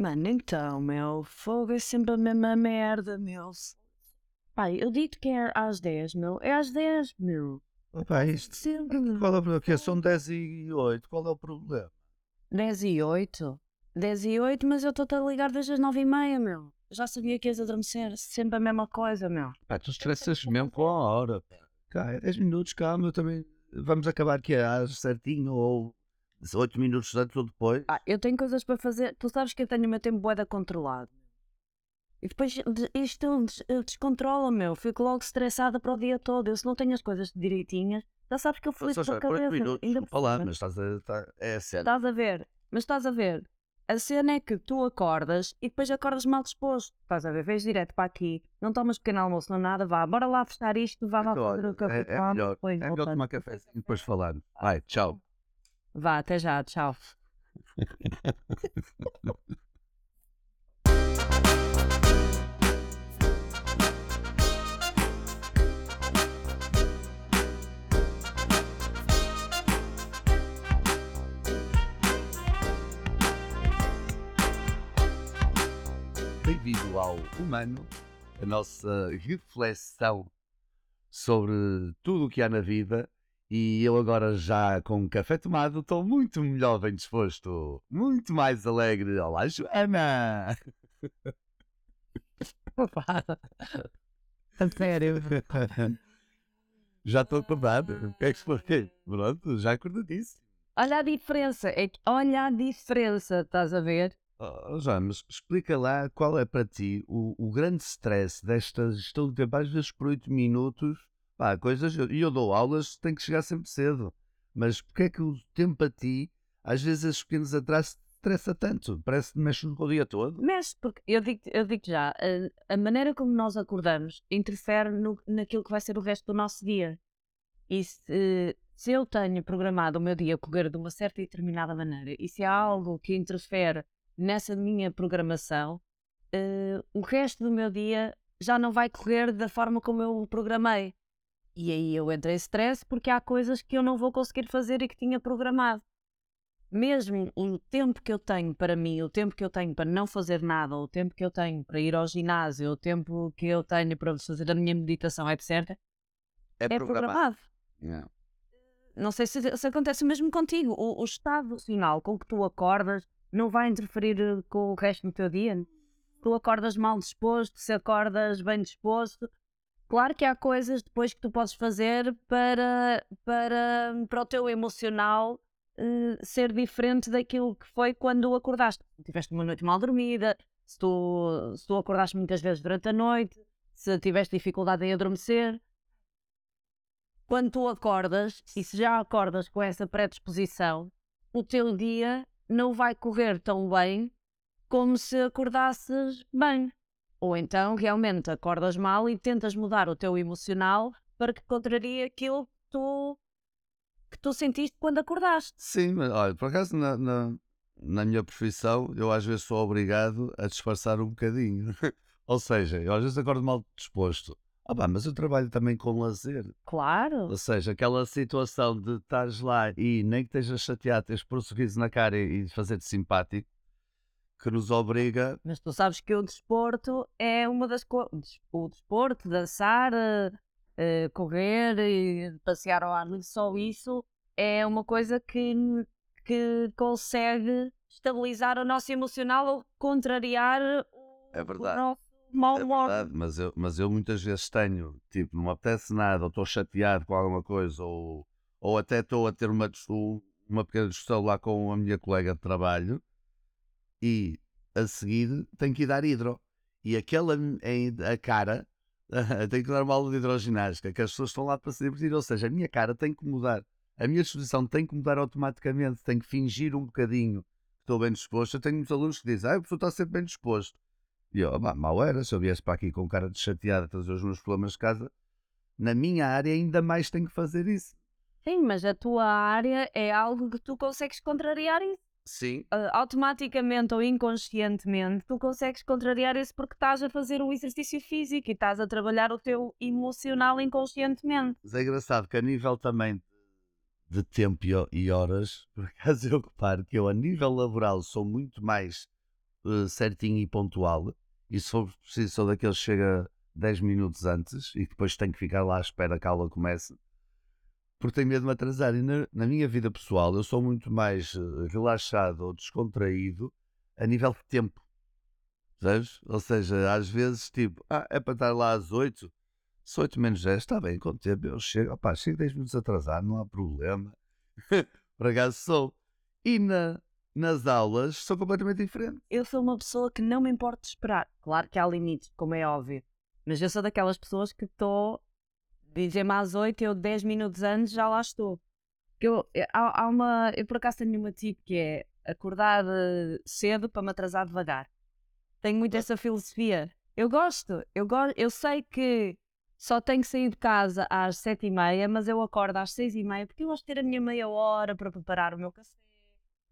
Mano, então, meu, fogo é sempre a mesma merda, meu. Pai, eu digo que é às 10, meu. É às 10, meu. Pá, isto, Sempre, meu. qual é o problema? Que São 10 e 8, qual é o problema? 10 e 8. 10 e 8, mas eu estou-te a ligar desde as 9 e meia, meu. Já sabia que ias adormecer. Sempre a mesma coisa, meu. Pá, tu estressas mesmo com a hora. pá. Cá, é 10 minutos, calma, eu também. Vamos acabar que é às certinho ou 8 minutos antes ou depois. Ah, eu tenho coisas para fazer. Tu sabes que eu tenho o meu tempo boeda controlado. E depois de- isto des- descontrola, meu. Fico logo estressada para o dia todo. Eu se não tenho as coisas direitinhas, já sabes que eu já, por 8 cabeça. minutos, Ainda cima. mas estás a. Tá, é a cena. Estás a ver? Mas estás a ver? A cena é que tu acordas e depois acordas mal disposto. Estás a ver? Vês direto para aqui, não tomas pequeno almoço, não nada, vá, bora lá fechar isto, vá lá fazer o café. é, é melhor, depois é melhor tomar cafezinho e depois falar. Vai, tchau. Vá, até já, tchau. Bem-vindo ao Humano, a nossa reflexão sobre tudo o que há na vida. E eu agora já com café tomado estou muito melhor bem disposto, muito mais alegre. Olá, Joana! A sério. já estou acordado. O que é que foi? Pronto, já acordadíssimo. Olha a diferença, é que olha a diferença, estás a ver? Oh, Joana, mas explica lá qual é para ti o, o grande stress desta gestão de tempo, às vezes por 8 minutos, pá, coisas, e eu dou aulas, tem que chegar sempre cedo, mas porque é que o tempo para ti, às vezes esses pequenos atrasos, estressa tanto? Parece que mexe o dia todo? Mexe, porque eu digo, eu digo já, a, a maneira como nós acordamos interfere no, naquilo que vai ser o resto do nosso dia. E se, se eu tenho programado o meu dia correr de uma certa e determinada maneira, e se há algo que interfere nessa minha programação, eh, o resto do meu dia já não vai correr da forma como eu o programei. E aí eu entro em stress porque há coisas que eu não vou conseguir fazer e que tinha programado mesmo o tempo que eu tenho para mim, o tempo que eu tenho para não fazer nada, o tempo que eu tenho para ir ao ginásio, o tempo que eu tenho para fazer a minha meditação, etc., é programado. Yeah. Não sei se, se acontece o mesmo contigo. O, o estado final com que tu acordas não vai interferir eh, com o resto do teu dia. Tu acordas mal disposto, se acordas bem disposto. Claro que há coisas depois que tu podes fazer para, para, para o teu emocional eh, ser diferente daquilo que foi quando acordaste. Tiveste uma noite mal dormida, se tu, se tu acordaste muitas vezes durante a noite, se tiveste dificuldade em adormecer. Quando tu acordas, e se já acordas com essa predisposição, o teu dia não vai correr tão bem como se acordasses bem. Ou então realmente acordas mal e tentas mudar o teu emocional para que contrarie aquilo que tu, que tu sentiste quando acordaste. Sim, mas olha, por acaso na, na, na minha profissão eu às vezes sou obrigado a disfarçar um bocadinho. Ou seja, eu às vezes acordo mal disposto. Ah, pá, mas eu trabalho também com lazer. Claro. Ou seja, aquela situação de estares lá e nem que estejas chateado, tens de pôr um sorriso na cara e e fazer-te simpático, que nos obriga. Mas tu sabes que o desporto é uma das coisas. O desporto, dançar, eh, correr e passear ao ar livre, só isso é uma coisa que, que consegue estabilizar o nosso emocional ou contrariar o, É o verdade. nosso mau É humor. verdade, mas eu, mas eu muitas vezes tenho, tipo, não me apetece nada, ou estou chateado com alguma coisa, ou, ou até estou a ter uma, um- uma pequena discussão lá com a minha colega de trabalho e a seguir tenho que ir dar hidro. E aquela a cara tem que dar uma aula de hidroginástica, que as pessoas estão lá para se divertir, ou seja, a minha cara tem que mudar. A minha disposição tem que mudar automaticamente, tem que fingir um bocadinho que estou bem disposto. Eu tenho muitos alunos que dizem, ah, a pessoa está sempre bem disposto. E eu, "Ah, mal era, se eu viesse para aqui com cara de chateado a trazer os meus problemas de casa, na minha área ainda mais tenho que fazer isso. Sim, mas a tua área é algo que tu consegues contrariar isso. Sim. Ah, automaticamente ou inconscientemente, tu consegues contrariar isso porque estás a fazer um exercício físico e estás a trabalhar o teu emocional inconscientemente. Mas é engraçado que a nível também de tempo e ho- horas, por acaso eu reparo que eu a nível laboral sou muito mais eh, certinho e pontual. E se for preciso, sou daqueles que chega 10 minutos antes e depois tenho que ficar lá à espera que a aula comece. Porque tenho medo de me atrasar. E na, na minha vida pessoal, eu sou muito mais eh, relaxado ou descontraído a nível de tempo. Sabes? Ou seja, às vezes, tipo, ah, é para estar lá às 8, se 8 menos 10, está bem, com o tempo eu chego, opá, chego 10 minutos atrasado, não há problema. Por sou. E na, nas aulas sou completamente diferente. Eu sou uma pessoa que não me importa de esperar. Claro que há limites, como é óbvio. Mas eu sou daquelas pessoas que estou. Dizem-me às 8, eu 10 minutos antes já lá estou. Que Eu, eu- há, há uma. Eu por acaso tenho uma tipo que é acordar eh, cedo para me atrasar devagar. Tenho muito essa filosofia. Eu gosto, eu gosto, eu sei que só tenho que sair de casa às sete e meia, mas eu acordo às seis e meia porque eu gosto de ter a minha meia hora para preparar o meu café,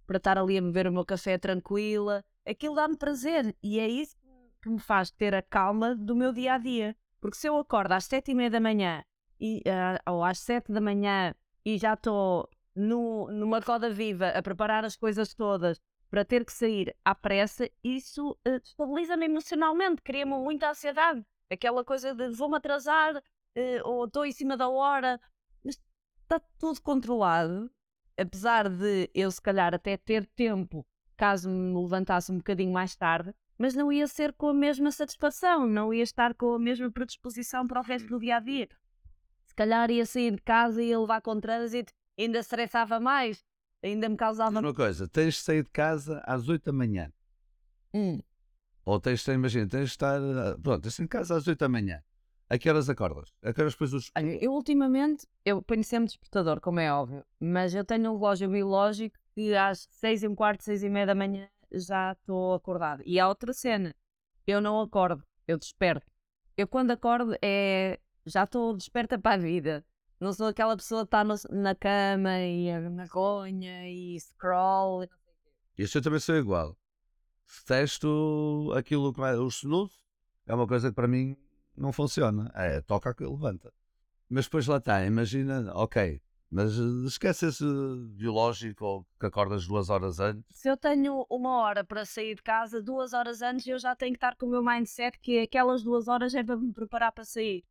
para estar ali a beber o meu café tranquila. Aquilo dá-me prazer e é isso que me faz ter a calma do meu dia a dia. Porque se eu acordo às sete e meia da manhã e, ah, ou às sete da manhã e já estou numa roda viva a preparar as coisas todas para ter que sair à pressa, isso eh, estabiliza-me emocionalmente, cria-me muita ansiedade. Aquela coisa de vou-me atrasar eh, ou estou em cima da hora. Mas está tudo controlado, apesar de eu se calhar até ter tempo caso me levantasse um bocadinho mais tarde, mas não ia ser com a mesma satisfação, não ia estar com a mesma predisposição para o resto do dia a dia. Se calhar ia sair de casa e ia levar com trânsito, ainda estressava mais, ainda me causava. Uma coisa, tens de sair de casa às 8 da manhã. Hum. Ou tens de, imagina, tens de estar. ah, Pronto, tens de sair de casa às 8 da manhã. A que horas acordas? A que horas depois os. Olha, eu ultimamente, eu ponho sempre despertador, como é óbvio, mas eu tenho um relógio biológico que às seis e um quarto, seis e meia da manhã já estou acordado. E há outra cena, eu não acordo, eu desperto. Eu quando acordo é, já estou desperta para a vida. Não sou aquela pessoa que está na cama e a maconha e scroll. Isso eu também sou igual. Detesto aquilo que é o snooze. É uma coisa que para mim não funciona. É, toca aquilo, levanta. Mas depois lá está, imagina, ok, mas esquece esse biológico ou que acordas duas horas antes. Se eu tenho uma hora para sair de casa, duas horas antes eu já tenho que estar com o meu mindset que aquelas duas horas é para me preparar para sair.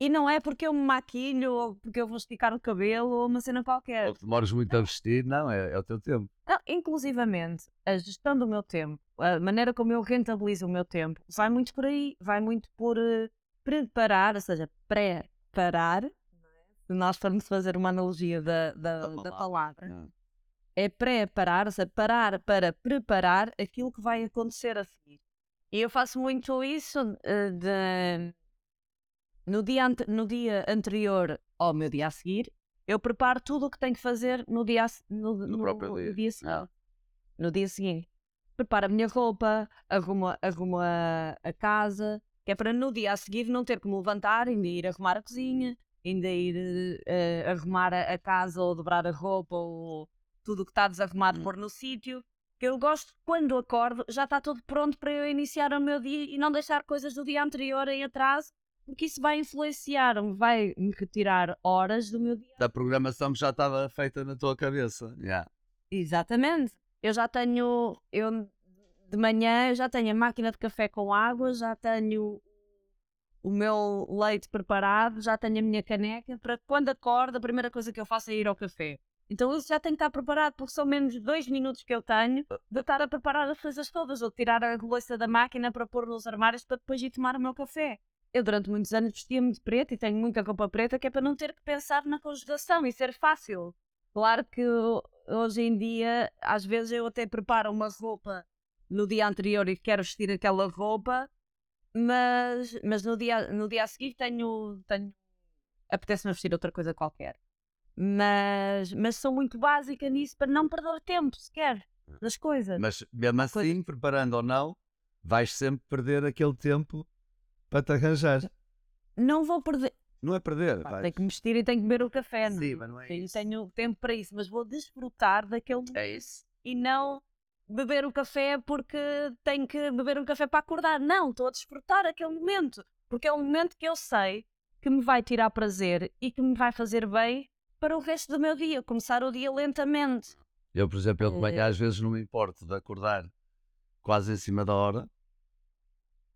E não é porque eu me maquilho ou porque eu vou esticar o cabelo ou uma cena qualquer. Ou demoras muito a vestir, não, é, é o teu tempo. Não, inclusivamente, a gestão do meu tempo, a maneira como eu rentabilizo o meu tempo, vai muito por aí, vai muito por eh, preparar, ou seja, preparar. Se nós formos fazer uma analogia da, da, Da palavra. palavra, é preparar, ou seja, parar para preparar aquilo que vai acontecer a seguir. E eu faço muito isso eh, de, no, dia ante- no dia anterior ao meu dia a seguir, eu preparo tudo o que tenho que fazer no dia, se- no, no- próprio dia. no dia seguinte. Ah. No dia seguinte. Preparo a minha roupa, arrumo, arrumo a, a casa, que é para no dia a seguir não ter que me levantar, ainda ir arrumar a cozinha, ainda ir eh, arrumar a, a casa ou dobrar a roupa ou tudo o que está desarrumado Hum. pôr no sítio. Que eu gosto, quando acordo, já está tudo pronto para eu iniciar o meu dia e não deixar coisas do dia anterior em atraso, porque isso vai influenciar, vai me retirar horas do meu dia. Da programação que já estava feita na tua cabeça. Yeah. Exatamente. Eu já tenho, eu de manhã eu já tenho a máquina de café com água, já tenho o meu leite preparado, já tenho a minha caneca para quando acordo a primeira coisa que eu faço é ir ao café. Então isso já tem que estar preparado porque são menos dois minutos que eu tenho de estar a preparar as coisas todas ou tirar a louça da máquina para pôr nos armários para depois ir tomar o meu café. Eu durante muitos anos vestia-me de preto e tenho muita roupa preta que é para não ter que pensar na conjugação e ser fácil. Claro que ho- hoje em dia, às vezes eu até preparo uma roupa no dia anterior e quero vestir aquela roupa, mas, mas no, dia, no dia a seguir tenho, tenho apetece-me vestir outra coisa qualquer. Mas, mas sou muito básica nisso para não perder tempo sequer das coisas. Mas mesmo assim, preparando ou não, vais sempre perder aquele tempo para te arranjar. Não vou perder. Não é perder, Pá, vais. tenho que me vestir e tenho que beber o café. não- Sim, mas não é tenho, isso. tenho tempo para isso, mas vou desfrutar daquele momento. É isso. e não beber o café porque tenho que beber um café para acordar. Não, estou a desfrutar aquele momento. Porque é um momento que eu sei que me vai tirar prazer e que me vai fazer bem para o resto do meu dia. Começar o dia lentamente. Eu, por exemplo, eu de manhã Eh. às vezes não me importo de acordar quase em cima da hora,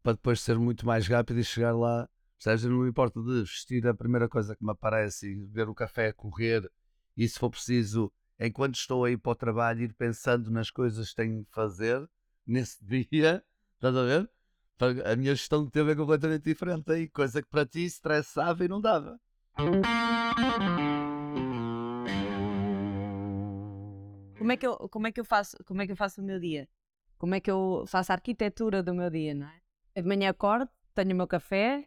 para depois ser muito mais rápido e chegar lá. Percebes? Não me importa de vestir a primeira coisa que me aparece e beber o café, correr, e se for preciso, enquanto estou aí para o trabalho, ir pensando nas coisas que tenho de fazer nesse dia, estás a ver? A minha gestão de tempo é completamente diferente aí, coisa que para ti estressava e não dava. Como é que eu, como é que eu faço, como é que eu faço o meu dia? Como é que eu faço a arquitetura do meu dia, não é? De manhã acordo, tenho o meu café,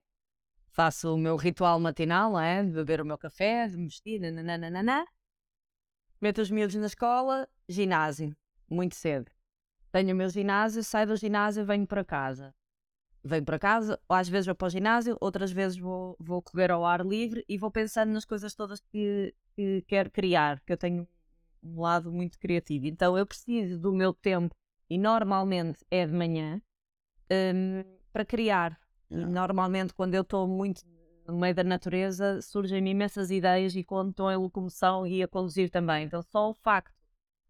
faço o meu ritual matinal, é? De beber o meu café, de me vestir, nananana. Meto os miúdos na escola, ginásio, muito cedo. Tenho o meu ginásio, saio do ginásio, venho para casa. Venho para casa, ou às vezes vou para o ginásio, outras vezes vou, vou correr ao ar livre e vou pensando nas coisas todas que, que quero criar, que eu tenho um lado muito criativo. Então eu preciso do meu tempo, e normalmente é de manhã, um, para criar. E normalmente quando eu estou muito no meio da natureza, surgem-me imensas ideias e quando estou em locomoção e a conduzir também. Então só o facto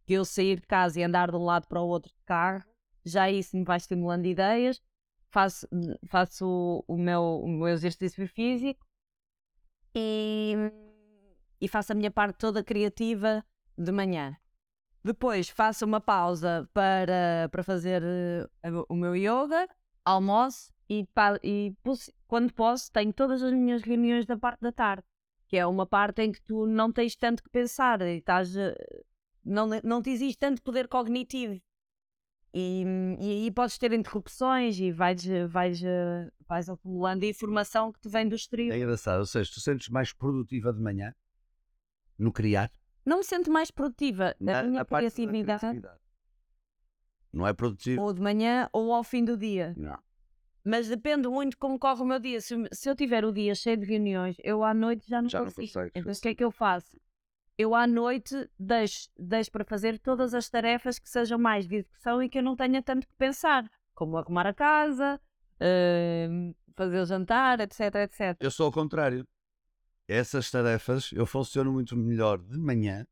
de eu sair de casa e andar de um lado para o outro de carro, já isso me vai estimulando ideias faço, faço o, o, meu, o meu exercício físico e, e faço a minha parte toda criativa de manhã. Depois faço uma pausa para, para fazer uh, o meu yoga, almoço e, e quando posso tenho todas as minhas reuniões da parte da tarde, que é uma parte em que tu não tens tanto que pensar e estás, uh, não, não te existe tanto poder cognitivo. E, e aí podes ter interrupções e vais, vais, vais acumulando informação que te vem do exterior. É engraçado, ou seja, tu sentes mais produtiva de manhã no criar? Não me sinto mais produtiva. Na, a minha criatividade. Não é produtivo? Ou de manhã ou ao fim do dia. Não. Mas depende muito como corre o meu dia. Se, se eu tiver o dia cheio de reuniões, eu à noite já não já consigo. Não então o que é que eu faço? eu à noite deixo, deixo para fazer todas as tarefas que sejam mais de execução e que eu não tenha tanto que pensar, como arrumar a casa, uh, fazer o jantar, etc, etc. Eu sou ao contrário. Essas tarefas eu funciono muito melhor de manhã,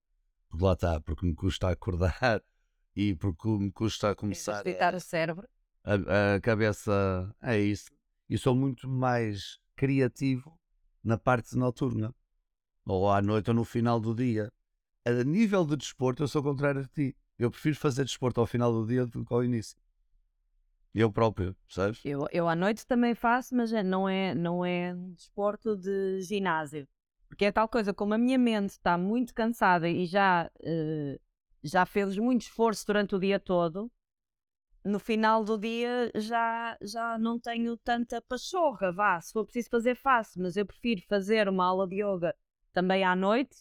porque lá está, porque me custa acordar e porque me custa começar a o cérebro. A, a cabeça é isso. E sou muito mais criativo na parte noturna ou à noite ou no final do dia. A nível de desporto, eu sou contrário a ti. Eu prefiro fazer desporto ao final do dia do que ao início. Eu próprio, sabes? Eu, eu à noite também faço, mas é, não é, não é um desporto de ginásio. Porque é tal coisa, como a minha mente está muito cansada e já, uh, já fez muito esforço durante o dia todo, no final do dia já, já não tenho tanta pachorra, vá. Se for preciso fazer, faço, mas eu prefiro fazer uma aula de yoga também à noite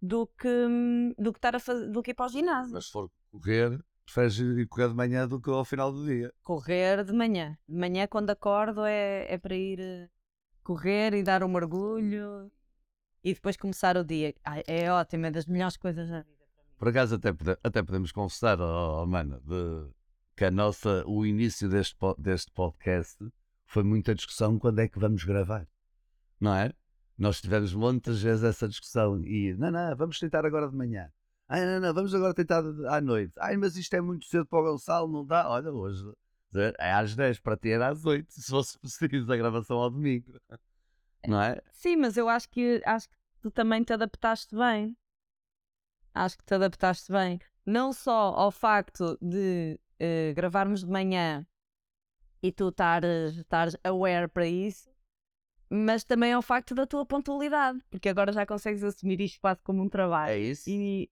do que, do que, estar a fazer, do que ir para o ginásio. Mas se for correr, preferes ir correr de manhã do que ao final do dia? Correr de manhã. De manhã, quando acordo, é, é para ir eh, correr e dar um mergulho e depois começar o dia. Ai, é ótimo, é das melhores coisas da vida. Por acaso, até, até podemos confessar, oh, oh, mano, de, que a nossa, o início deste, deste podcast foi muita discussão quando é que vamos gravar, não é? Nós tivemos muitas vezes essa discussão e, não, não, vamos tentar agora de manhã. Não, não, vamos agora tentar à noite. Ai, mas isto é muito cedo para o Gonçalo, não dá? Olha, hoje é às 10, para ti era às 8, se fosse preciso a gravação ao domingo. Não é? Sim, mas eu acho que, acho que tu também te adaptaste bem. Acho que te adaptaste bem. Não só ao facto de uh, gravarmos de manhã e tu estares, aware para isso, mas também é o facto da tua pontualidade, porque agora já consegues assumir isto quase como um trabalho. É isso. E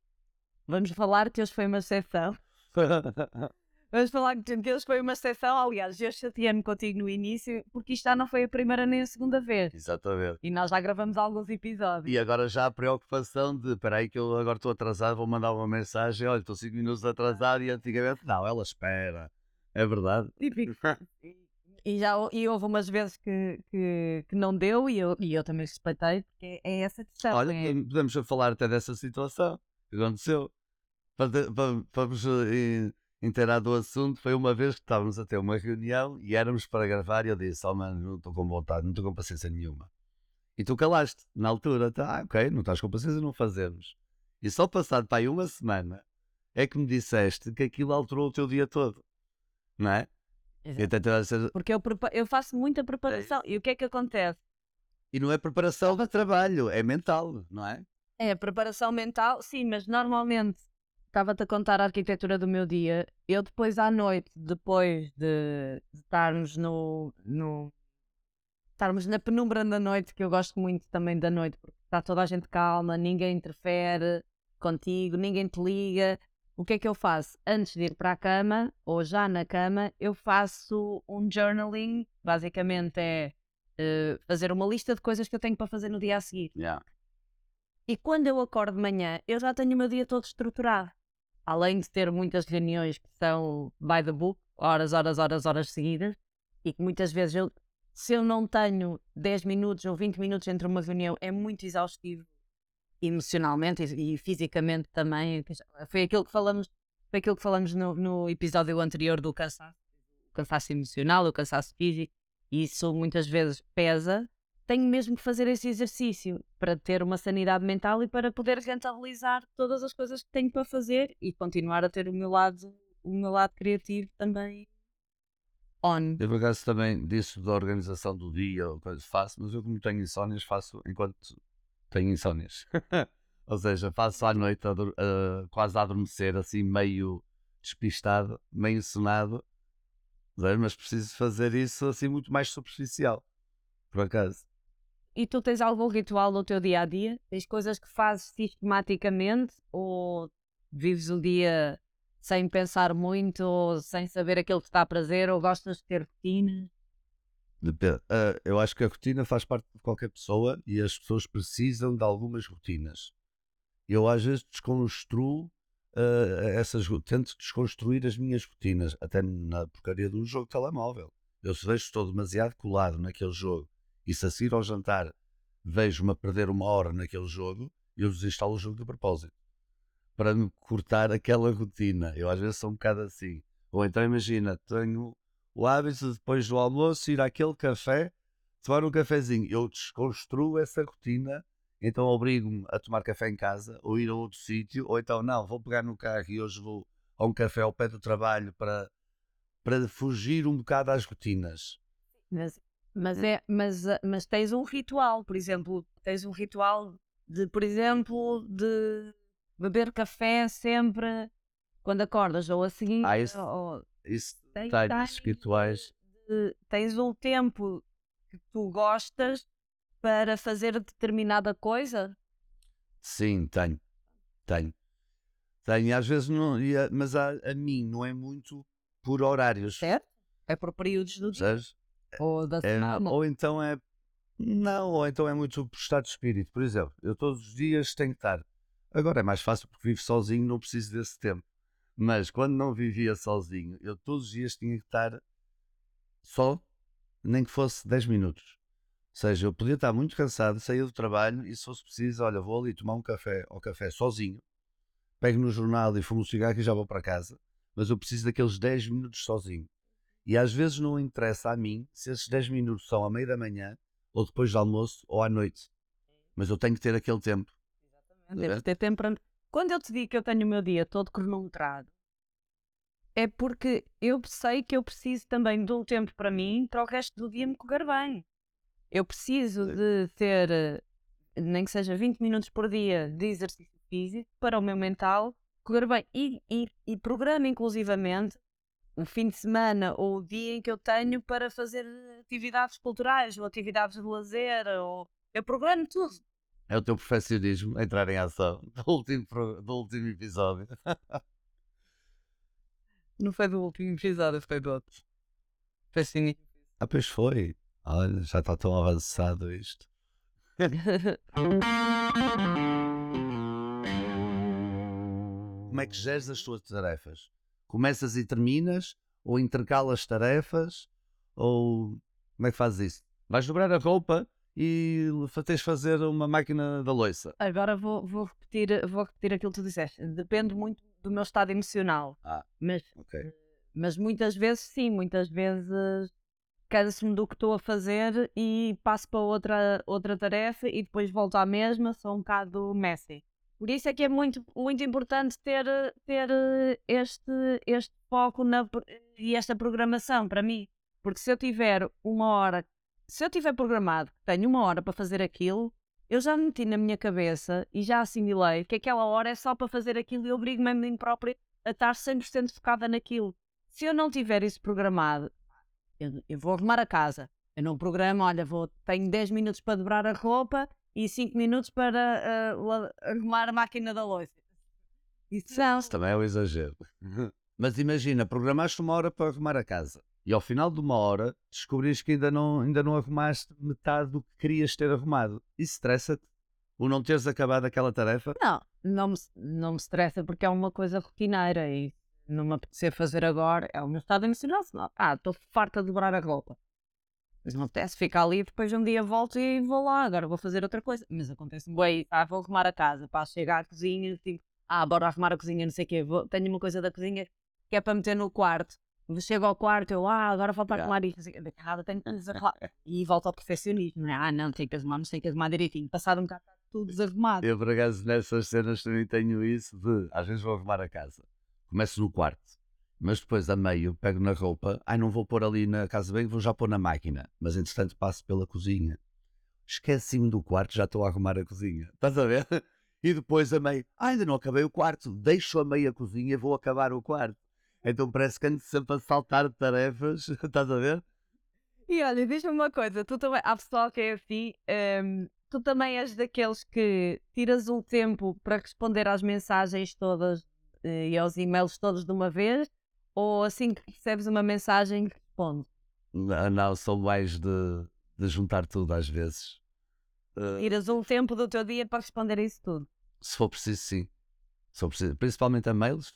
vamos falar que hoje foi uma exceção. vamos falar que hoje foi uma exceção. Aliás, eu chateei-me contigo no início, porque isto já não foi a primeira nem a segunda vez. Exatamente. E nós já gravamos alguns episódios. E agora já a preocupação de, espera aí que eu agora estou atrasado, vou mandar uma mensagem, olha, estou 5 minutos atrasado e antigamente, não, ela espera. É verdade. Típico. E, já, e houve umas vezes que, que, que não deu e eu, e eu também respeitei, porque é essa questão. Olha, é... podemos falar até dessa situação que aconteceu. Para, para, para vos eh, inteirar do assunto, foi uma vez que estávamos a ter uma reunião e éramos para gravar e eu disse, oh mano, não estou com vontade, não estou com paciência nenhuma. E tu calaste, na altura, tá, ah, ok, não estás com paciência, não fazemos. E só passado para aí uma semana é que me disseste que aquilo alterou o teu dia todo. não é? Exato. Porque eu, eu faço muita preparação. E o que é que acontece? E não é preparação de trabalho, é mental, não é? É preparação mental, sim, mas normalmente estava-te a contar a arquitetura do meu dia. Eu depois à noite, depois de, de estarmos no, no estarmos na penumbra da noite, que eu gosto muito também da noite, porque está toda a gente calma, ninguém interfere contigo, ninguém te liga. O que é que eu faço? Antes de ir para a cama, ou já na cama, eu faço um journaling. Basicamente é eh, fazer uma lista de coisas que eu tenho para fazer no dia a seguir. Yeah. E quando eu acordo de manhã, eu já tenho o meu dia todo estruturado. Além de ter muitas reuniões que são by the book, horas, horas, horas, horas seguidas, e que muitas vezes eu, se eu não tenho 10 minutos ou 20 minutos entre uma reunião, é muito exaustivo emocionalmente e, e fisicamente também. Foi aquilo que falamos, foi aquilo que falamos no, no episódio anterior do cansaço, o cansaço emocional, o cansaço físico, e isso muitas vezes pesa tenho mesmo que fazer esse exercício para ter uma sanidade mental e para poder rentabilizar todas as coisas que tenho para fazer e continuar a ter o meu lado, o meu lado criativo também on. Eu, por acaso, também disso da organização do dia, ou coisa, faço, mas eu, como tenho insónias, faço enquanto tenho insónias. ou seja, faço à noite, a dur- a- quase a adormecer, assim, meio despistado, meio sonado, mas preciso fazer isso assim muito mais superficial, por acaso. E tu tens algum ritual no teu dia a dia? Tens coisas que fazes sistematicamente ou vives o dia sem pensar muito ou sem saber aquilo que está a prazer ou gostas de ter rotina? Depende. Ah, eu acho que a rotina faz parte de qualquer pessoa e as pessoas precisam de algumas rotinas. Eu às vezes desconstruo ah, essas, tento desconstruir as minhas rotinas, até na porcaria de um jogo de telemóvel. Eu se vejo estou demasiado colado naquele jogo e se a seguir ao jantar vejo-me a perder uma hora naquele jogo, eu desinstalo o jogo de propósito para me cortar aquela rotina. Eu às vezes sou um bocado assim. Ou então imagina, tenho o hábito de depois do almoço ir àquele café, tomar um cafezinho. Eu desconstruo essa rotina, então obrigo-me a tomar café em casa, ou ir a outro sítio, ou então não, vou pegar no carro e hoje vou a um café ao pé do trabalho para, para fugir um bocado às rotinas. Mas, mas, é, mas, ah, mas tens um ritual, por exemplo, tens um ritual de, por exemplo, de beber café sempre quando acordas ou a seguir. Ah, isso- ou, Isso tem- detalhes tens espirituais. de- tens um tempo que tu gostas para fazer determinada coisa? Sim, tenho. Tenho. Tenho, e às vezes não, e a- mas a, a mim não é muito por horários. Certo? É por períodos do dia. Sabes? Ou da É, ou então é. Não, ou então é muito por estado de espírito. Por exemplo, eu todos os dias tenho que estar. Agora é mais fácil porque vivo sozinho, não preciso desse tempo. Mas quando não vivia sozinho, eu todos os dias tinha que estar só, nem que fosse 10 minutos. Ou seja, eu podia estar muito cansado, sair do trabalho e se fosse preciso, olha, vou ali tomar um café ao café sozinho, pego no jornal e fumo um cigarro e já vou para casa. Mas eu preciso daqueles 10 minutos sozinho. E às vezes não interessa a mim se esses 10 minutos são à meia da manhã, ou depois do almoço, ou à noite. Mas eu tenho que ter aquele tempo. Temos de ter tempo para- Quando eu te digo que eu tenho o meu dia todo cronometrado, é porque eu sei que eu preciso também de um tempo para mim para o resto do dia me correr bem. Eu preciso de ter, eh, nem que seja 20 minutos por dia de exercício físico para o meu mental correr bem. E, e, e programa inclusivamente o fim de semana ou o dia em que eu tenho para fazer atividades culturais ou atividades de lazer. Ou... Eu programo tudo. É o teu perfeccionismo entrar em ação do último, pro- do último episódio. Não foi do último episódio, foi do outro. Foi assim. Ah, pois foi. Olha, já está tão avançado isto. Como é que geres as tuas tarefas? Começas e terminas? Ou intercalas tarefas? Ou como é que fazes isso? Vais dobrar a roupa e tens de fazer uma máquina da loiça. Agora vou, vou, repetir, vou repetir aquilo que tu disseste. Depende muito do meu estado emocional. Ah. Mas, Ok. mas muitas vezes, sim, muitas vezes canso-me do que estou a fazer e passo para outra, outra tarefa e depois volto à mesma. Sou um bocado messy. Por isso é que é muito, muito importante ter, ter eh, este, este foco na, e esta programação para mim. Porque se eu tiver uma hora, se eu tiver programado que tenho uma hora para fazer aquilo, eu já meti na minha cabeça e já assimilei que aquela hora é só para fazer aquilo e eu obrigo-me a mim própria a estar 100% focada naquilo. Se eu não tiver isso programado, eu, eu vou arrumar a casa. Eu não programo, olha, vou, tenho 10 minutos para dobrar a roupa e 5 minutos para la- arrumar a máquina da louça. Isso não. Isso também é um exagero. Mas imagina, programaste uma hora para arrumar a casa e ao final de uma hora descobriste que ainda não, ainda não arrumaste metade do que querias ter arrumado. Isso estressa-te? O não teres acabado aquela tarefa? Não, não me, não me estressa porque é uma coisa rotineira e não me apetecer fazer agora. É o meu estado emocional. senão, Ah, estou farta de dobrar a roupa. Mas não apetece ficar ali, depois um dia volto e vou lá, agora vou fazer outra coisa. Mas acontece-me, bem, ah, vou arrumar a casa, pá, chegar à cozinha, tipo, ah, bora arrumar a cozinha, não sei o quê, vou, tenho uma coisa da cozinha que é para meter no quarto. Chego ao quarto, eu, ah, agora falta Yeah. arrumar isto, não sei o quê, daqui a nada tenho que desarrumar. E volto ao perfeccionismo, não é? Ah, não, tenho que arrumar, mas tenho que arrumar direitinho. Passado um bocado, está tudo desarrumado. Eu, por acaso, nessas cenas também tenho isso de, às vezes vou arrumar a casa. Começo no quarto, mas depois a meio pego na roupa, ai não vou pôr ali na casa bem, vou já pôr na máquina. Mas entretanto passo pela cozinha. Esqueci-me do quarto, já estou a arrumar a cozinha. Estás a ver? E depois a meio, ah, ainda não acabei o quarto, deixo a meia cozinha e vou acabar o quarto. Então parece que ando sempre a saltar tarefas, estás a ver? E olha, diz-me uma coisa, tu também, há pessoal que é assim, hum, tu também és daqueles que tiras um tempo para responder às mensagens todas eh, e aos e-mails todos de uma vez, ou assim que recebes uma mensagem responde? Não, não, sou mais de, de juntar tudo às vezes. Eh, Tiras um tempo do teu dia para responder a isso tudo. se for preciso, sim. Se for preciso, principalmente a mails.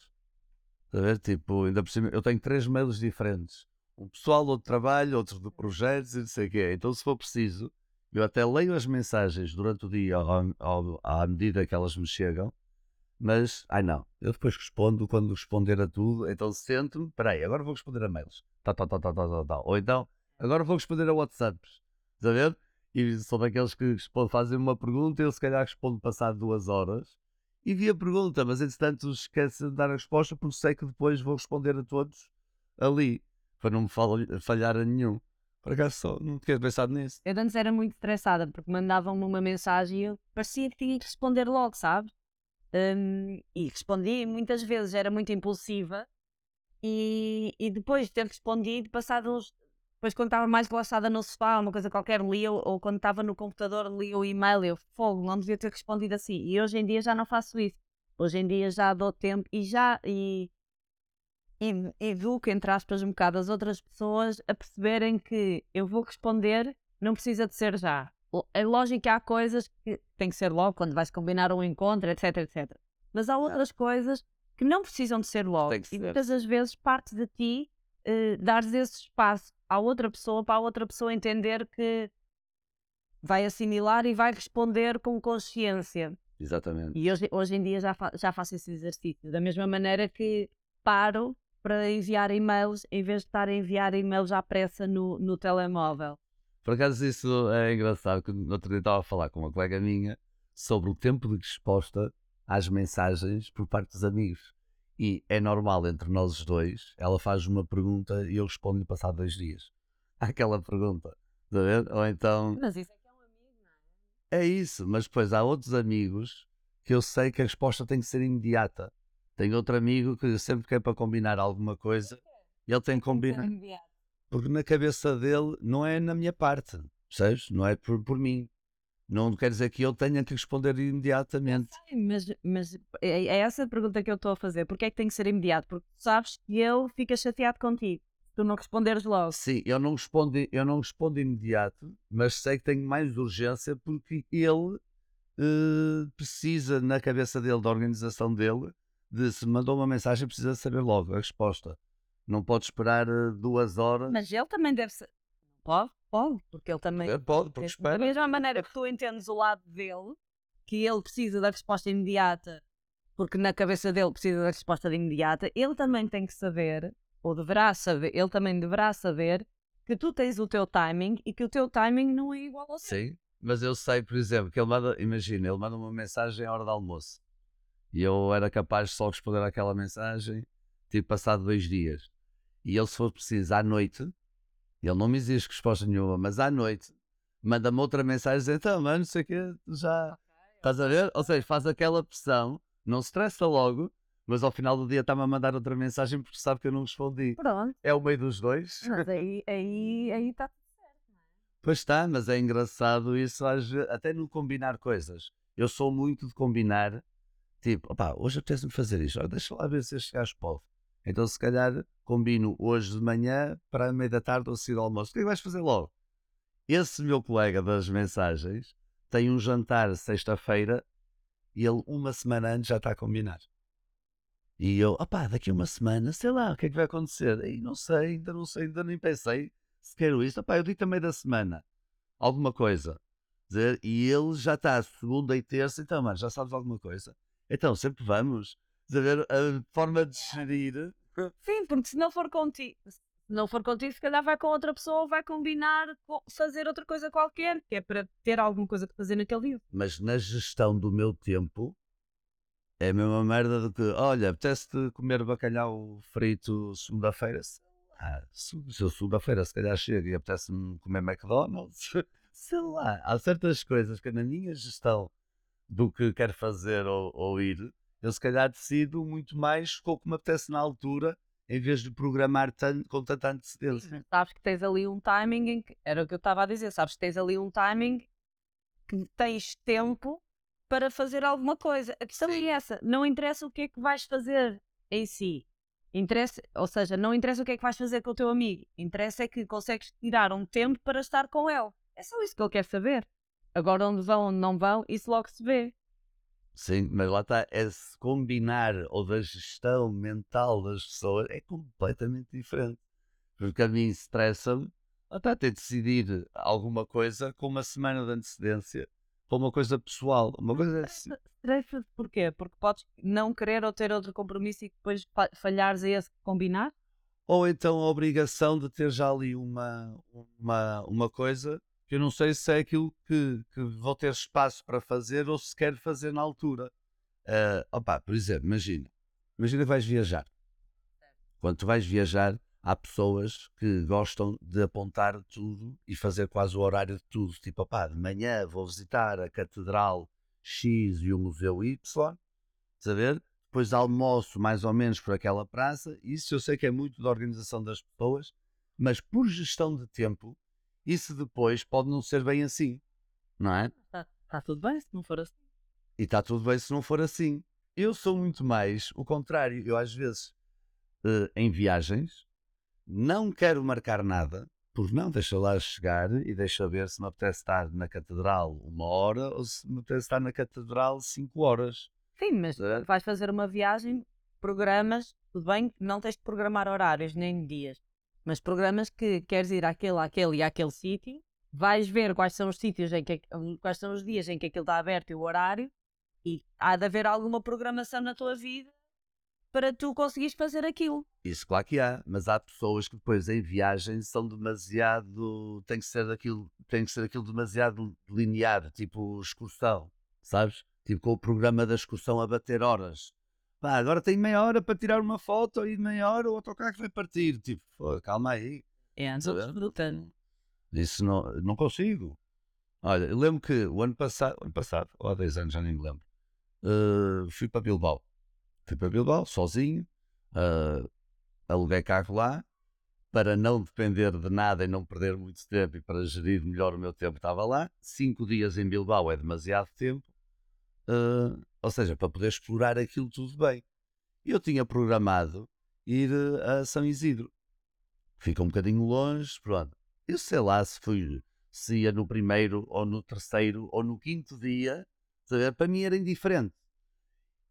Está a ver? Tipo, ainda por cima, eu tenho três mails diferentes. Um pessoal, outro trabalho, outro de projetos e não sei o quê. Então, se for preciso, eu até leio as mensagens durante o dia ao- ao- à medida que elas me chegam. Mas, ai não, eu depois respondo quando responder a tudo. Então sento-me, peraí, agora vou responder a mails. Tá, tá, tá, tá, tá, tá. Ou então, agora vou responder a WhatsApps. Está a ver? E sou daqueles que fazem uma pergunta, eu se calhar respondo passado duas horas e vi a pergunta, mas entretanto esquece de dar a resposta porque sei que depois vou responder a todos ali, para não me fal- falhar a nenhum. Por acaso só não tinha pensado nisso. Eu antes era muito estressada porque mandavam-me uma mensagem e eu parecia que tinha que responder logo, sabes? Hum, e respondi muitas vezes, era muito impulsiva e, e depois de ter respondido, passados depois quando estava mais relaxada no sofá, uma coisa qualquer, lia ou quando estava no computador, lia o e-mail, eu fogo, não devia ter respondido assim. E hoje em dia já não faço isso. Hoje em dia já dou tempo e já e, e educo, entre aspas, um bocado as outras pessoas a perceberem que eu vou responder, não precisa de ser já. É lógico que há coisas que tem que ser logo, quando vais combinar um encontro, etc, etc. Mas há outras coisas que não precisam de ser logo. Que E ser. muitas das vezes parte de ti eh, dares esse espaço à outra pessoa, para a outra pessoa entender que vai assimilar e vai responder com consciência. Exatamente. E hoje, hoje em dia já, fa- já faço esse exercício. Da mesma maneira que paro para enviar e-mails em vez de estar a enviar e-mails à pressa no, no telemóvel. Por acaso isso é engraçado, que no outro dia estava a falar com uma colega minha sobre o tempo de resposta às mensagens por parte dos amigos. E é normal entre nós os dois, ela faz uma pergunta e eu respondo-lhe passado dois dias. Aquela pergunta. Está a ver? Ou então, Mas isso é que é um amigo, não é? é isso, mas depois há outros amigos que eu sei que a resposta tem que ser imediata. Tenho outro amigo que sempre que é para combinar alguma coisa, ele tem que combinar. Porque na cabeça dele não é na minha parte, percebes? Não é por, por mim. Não quer dizer que eu tenha que responder imediatamente. Sei, Mas, mas é é essa a pergunta que eu estou a fazer. Porquê é que tem que ser imediato? Porque sabes que ele fica chateado contigo. Tu não responderes logo. Sim, eu não respondo, eu não respondo imediato, mas sei que tenho mais urgência porque ele eh, precisa, na cabeça dele, da organização dele, de se mandou uma mensagem, precisa saber logo a resposta. Não pode esperar eh, duas horas. Mas ele também deve ser. Pode? Pode, porque ele também. Eh, Pode, porque Da espera. mesma maneira que tu entendes o lado dele, que ele precisa da resposta imediata, porque na cabeça dele precisa da resposta de imediata, ele também tem que saber, ou deverá saber, ele também deverá saber que tu tens o teu timing e que o teu timing não é igual ao seu. Sim, mas eu sei, por exemplo, que ele manda, imagina, ele manda uma mensagem à hora do almoço. E eu era capaz de só responder àquela mensagem, tipo, passado dois dias. E ele, se for preciso, à noite, ele não me exige resposta nenhuma, mas à noite, manda-me outra mensagem dizendo, então, mano, não sei o quê, já... Estás a ver? Ou seja, faz aquela pressão, não se estressa logo, mas ao final do dia está-me a mandar outra mensagem porque sabe que eu não respondi. Pronto. É o meio dos dois. Mas aí está aí, aí tá Pois está, mas é engraçado isso, até no combinar coisas. Eu sou muito de combinar, tipo, opá, hoje apetece-me fazer isto, deixa lá ver se este gajo pode. Então, se calhar, combino hoje de manhã para a meia da tarde ou sair ao almoço. O que é que vais fazer logo? Esse meu colega das mensagens tem um jantar sexta-feira e ele, uma semana antes, já está a combinar. E eu, opá, daqui uma semana, sei lá, o que é que vai acontecer? E não sei, ainda não sei, ainda nem pensei se quero isto. Opá, eu digo também da semana, alguma coisa. E ele já está segunda e terça, então, mano, já sabes alguma coisa? Então, sempre vamos. Dizer, a forma de gerir. Sim, porque se não for contigo, se não for contigo, se calhar vai com outra pessoa ou vai combinar co- fazer outra coisa qualquer, que é para ter alguma coisa que fazer naquele dia. Mas na gestão do meu tempo, é a mesma merda do que, olha, apetece-te comer bacalhau frito segunda-feira? Ah, se eu segunda-feira se calhar chego e apetece-me comer McDonald's, sei lá, há certas coisas que na minha gestão do que quero fazer ou, ou ir, eu se calhar decido muito mais com o que me apetece na altura, em vez de programar tan- com tanta antecedência. Sabes que tens ali um timing em que, era o que eu estava a dizer, sabes que tens ali um timing que tens tempo para fazer alguma coisa. A questão é essa, não interessa o que é que vais fazer em si. Interessa, ou seja, não interessa o que é que vais fazer com o teu amigo. Interessa é que consegues tirar um tempo para estar com ele. É só isso que ele quer saber. Agora onde vão, onde não vão, isso logo se vê. Sim, mas lá está, esse combinar ou da gestão mental das pessoas é completamente diferente. Porque a mim estressa-me, lá está, ter de decidir alguma coisa com uma semana de antecedência para uma coisa pessoal. Uma coisa é assim. Estressa porquê? Porque podes não querer ou ter outro compromisso e depois fa- falhares a esse combinar? Ou então a obrigação de ter já ali uma, uma, uma coisa que eu não sei se é aquilo que, que vou ter espaço para fazer ou se quero fazer na altura. Ah, opá, por exemplo, imagina, imagina que vais viajar. Quando tu vais viajar, há pessoas que gostam de apontar tudo e fazer quase o horário de tudo. Tipo, opá, de manhã vou visitar a Catedral X e o Museu Y, saber? Depois almoço mais ou menos por aquela praça. Isso eu sei que é muito da organização das pessoas, mas por gestão de tempo, isso depois pode não ser bem assim, não é? Está tá tudo bem se não for assim. E está tudo bem se não for assim. Eu sou muito mais o contrário. Eu, às vezes, eh, em viagens, não quero marcar nada, porque não, deixa lá chegar e deixa ver se me apetece estar na catedral uma hora ou se me apetece estar na catedral cinco horas. Sim, mas Certo. vais fazer uma viagem, programas, tudo bem, não tens de programar horários nem dias, mas programas que queres ir àquele, àquele e àquele sítio, vais ver quais são os sítios em que quais são os dias em que aquilo está aberto e o horário, e há de haver alguma programação na tua vida para tu conseguires fazer aquilo. Isso claro que há, mas há pessoas que depois em viagem são demasiado. tem que ser aquilo, tem que ser aquilo demasiado linear, tipo excursão, sabes? Tipo com o programa da excursão a bater horas. Pá, agora tenho meia hora para tirar uma foto e meia hora o autocarro vai partir. Tipo, pô, calma aí. É, Saber? desfrutando. Isso não, não consigo. Olha, eu lembro que o ano passado, ano passado, ou há 10 anos, já nem me lembro, eh, fui para Bilbao. Fui para Bilbao, sozinho, eh, aluguei carro lá, para não depender de nada e não perder muito tempo e para gerir melhor o meu tempo, estava lá. Cinco dias em Bilbao é demasiado tempo, eh, ou seja, para poder explorar aquilo tudo bem. Eu tinha programado ir eh, a São Isidro. Fica um bocadinho longe, pronto. Eu sei lá se fui, se ia no primeiro ou no terceiro ou no quinto dia, saber, para mim era indiferente.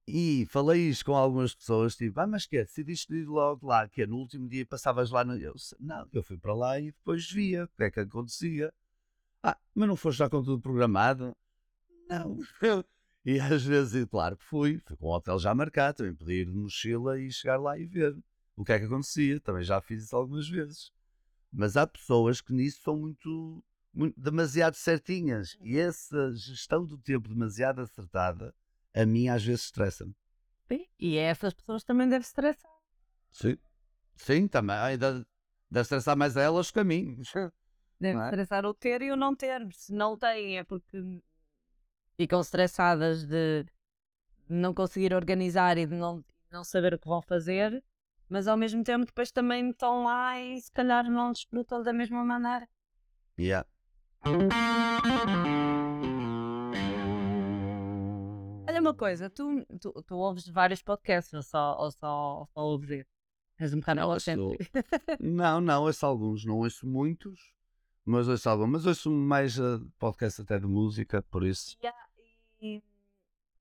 E falei isto com algumas pessoas, tipo, ah, mas que é, decidiste ir logo lá, que é, no último dia passavas lá, no... eu, não, eu fui para lá e depois via o que é que acontecia. Ah, mas não foste já com tudo programado? Não. e às vezes, claro que fui, fui com o hotel já marcado, também podia ir de mochila e chegar lá e ver o que é que acontecia, também já fiz isso algumas vezes. Mas há pessoas que nisso são muito, muito demasiado certinhas. E essa gestão do tempo demasiado acertada, a mim às vezes estressa-me. Sim, E essas pessoas também devem estressar. Sim. Sim, também. Ainda deve estressar mais a elas que a mim. Deve é? estressar o ter e o não ter. Se não têm é porque ficam estressadas de não conseguir organizar e de não, não saber o que vão fazer, mas ao mesmo tempo depois também estão lá e se calhar não desfrutam da mesma maneira. Yeah. Olha uma coisa, tu, tu, tu ouves vários podcasts ou só, ou só, ou só ouves? És um bocado Não, egocêntrico. Não, não, ouço alguns, não ouço muitos, mas ouço alguns. Mas ouço mais uh, podcast até de música, por isso. Yeah, e,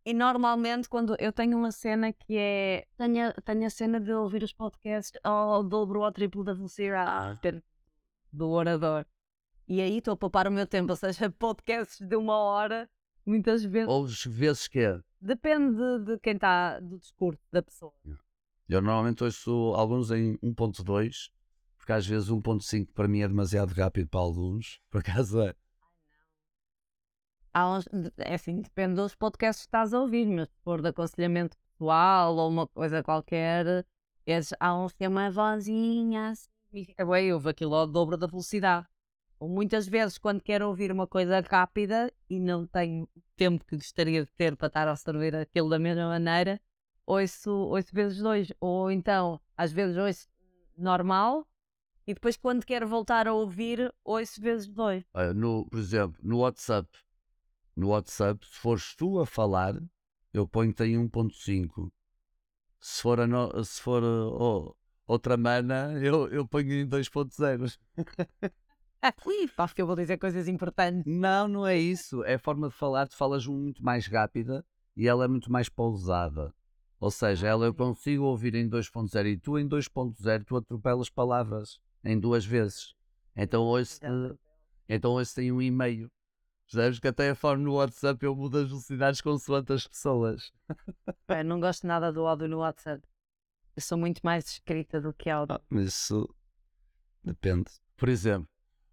e normalmente quando eu tenho uma cena que é. Tenho, a- tenho a cena de ouvir os podcasts ao dobro ou ao triplo da velocidade do orador. E aí estou a poupar o meu tempo, ou seja, podcasts de uma hora, muitas vezes. Ouves vezes que é. Depende de, de quem está, do discurso da pessoa. Eu normalmente ouço alguns em 1.2, porque às vezes 1.5 para mim é demasiado rápido para alguns. Por acaso é. Há é assim, depende dos podcasts que estás a ouvir, mas for de aconselhamento pessoal ou uma coisa qualquer, esses, há uns que têm uma vozinha assim, e fica bem, ouve aquilo ao dobro da velocidade. Ou muitas vezes, quando quero ouvir uma coisa rápida e não tenho tempo que gostaria de ter para estar a absorver aquilo da mesma maneira, ouço, ouço vezes dois. Ou então, às vezes ouço normal e depois, quando quero voltar a ouvir, ouço vezes dois. No, por exemplo, no WhatsApp, no WhatsApp, se fores tu a falar, eu ponho-te em 1.5. Se for, a no- se for uh, oh, outra mana, eu, eu ponho em 2.0. Ah, pá, porque eu vou dizer coisas importantes. Não, não é isso. É a forma de falar. Tu falas muito mais rápida e ela é muito mais pausada. Ou seja, ela eu consigo ouvir em 2.0 e tu em 2.0 tu atropelas palavras em duas vezes. Então hoje, então hoje tem um e-mail. Percebes que até a forma no WhatsApp eu mudo as velocidades consoante as pessoas. Pá, não gosto nada do áudio no WhatsApp. Eu sou muito mais escrita do que áudio. Ah, mas isso depende. Por exemplo,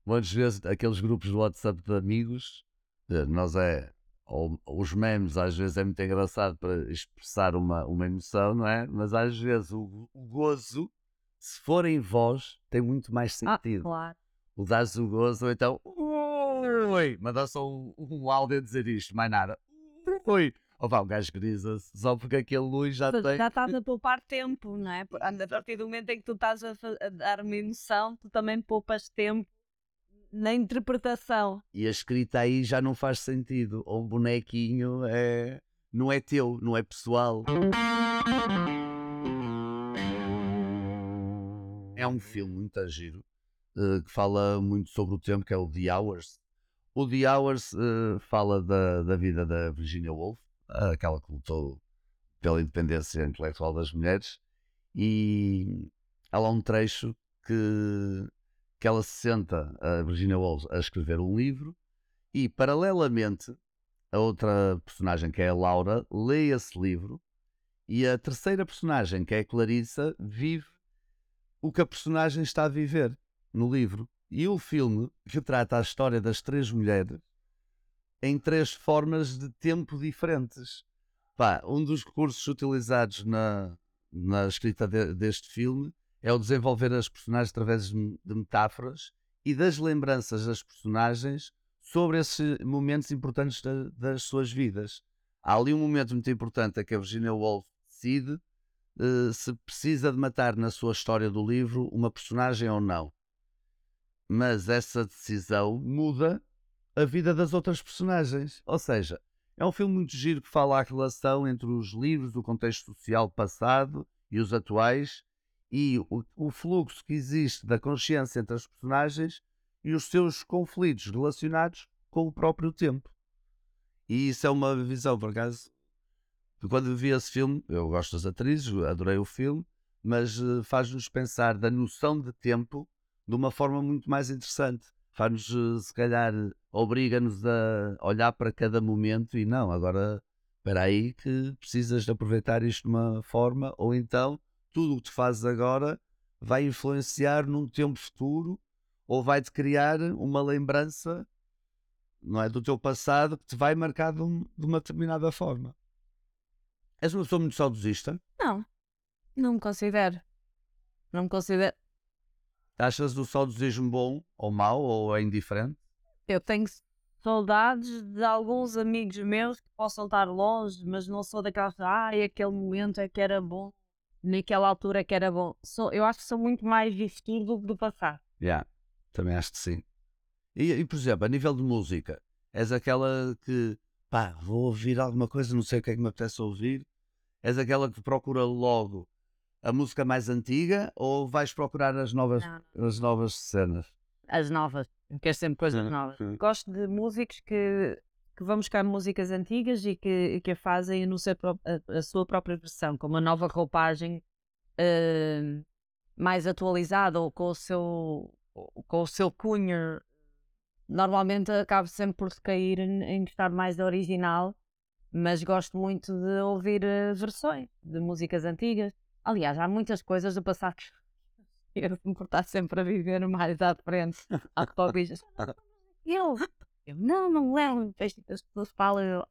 muitas vezes aqueles grupos do WhatsApp de amigos, eh, nós é. Ou, os memes às vezes é muito engraçado para expressar uma, uma emoção, não é? Mas às vezes o, o gozo, se for em voz, tem muito mais Ah, sentido. claro. O dar-se o gozo, ou então. Ui, mandar só um, um áudio a dizer isto, mais nada. Ui. Opa, o gajo grisa-se só porque aquele luz já tem. Já estás a poupar tempo, não é? A partir do momento em que tu estás a, a dar uma emoção, tu também poupas tempo na interpretação. E a escrita aí já não faz sentido. Ou um bonequinho é... não é teu, não é pessoal. É um filme muito a giro eh, que fala muito sobre o tempo, que é o The Hours. O The Hours eh, fala da, da vida da Virginia Woolf, aquela que lutou pela independência intelectual das mulheres, e há lá um trecho que, que ela se senta, a Virginia Woolf, a escrever um livro, e paralelamente a outra personagem, que é a Laura, lê esse livro, e a terceira personagem, que é a Clarissa, vive o que a personagem está a viver no livro. E o filme retrata a história das três mulheres em três formas de tempo diferentes. Pá, um dos recursos utilizados na, na escrita de- deste filme é o desenvolver as personagens através de metáforas e das lembranças das personagens sobre esses momentos importantes da- das suas vidas. Há ali um momento muito importante em que a Virginia Woolf decide eh, se precisa de matar na sua história do livro uma personagem ou não. Mas essa decisão muda a vida das outras personagens. Ou seja, é um filme muito giro que fala a relação entre os livros, o contexto social passado e os atuais e o, o fluxo que existe da consciência entre as personagens e os seus conflitos relacionados com o próprio tempo. E isso é uma visão, por acaso, quando vi esse filme, eu gosto das atrizes, adorei o filme, mas eh, faz-nos pensar da noção de tempo de uma forma muito mais interessante. Faz-nos, eh, se calhar, obriga-nos a olhar para cada momento e não, agora espera aí que precisas de aproveitar isto de uma forma, ou então tudo o que tu fazes agora vai influenciar num tempo futuro ou vai-te criar uma lembrança não é, do teu passado que te vai marcar de, um- de uma determinada forma. És uma pessoa muito saudosista? Não, não me considero. Não me considero. Achas o saudosismo bom ou mau ou é indiferente? Eu tenho saudades de alguns amigos meus que possam estar longe, mas não sou daquelas. Ai, aquele momento é que era bom, naquela altura é que era bom. Sou, eu acho que sou muito mais futuro do que do passado. Yeah, também acho que sim. E, e, por exemplo, a nível de música, és aquela que pá, vou ouvir alguma coisa, não sei o que é que me apetece ouvir. És aquela que procura logo a música mais antiga ou vais procurar as novas, Não. as novas cenas? As novas. Eu quero sempre coisas novas. sim. Gosto de músicos que, que vão buscar músicas antigas e que, que a fazem no seu, a, a sua própria versão, com uma nova roupagem eh, mais atualizada ou com o seu, com o seu cunho. Normalmente acabo sempre por cair em, em gostar mais da original, mas gosto muito de ouvir eh, versões de músicas antigas. Aliás, há muitas coisas do passado que eu me importar sempre a viver mais à frente. Há que talvez. Eu, eu não, não lembro. Tipo, as pessoas falam, eu,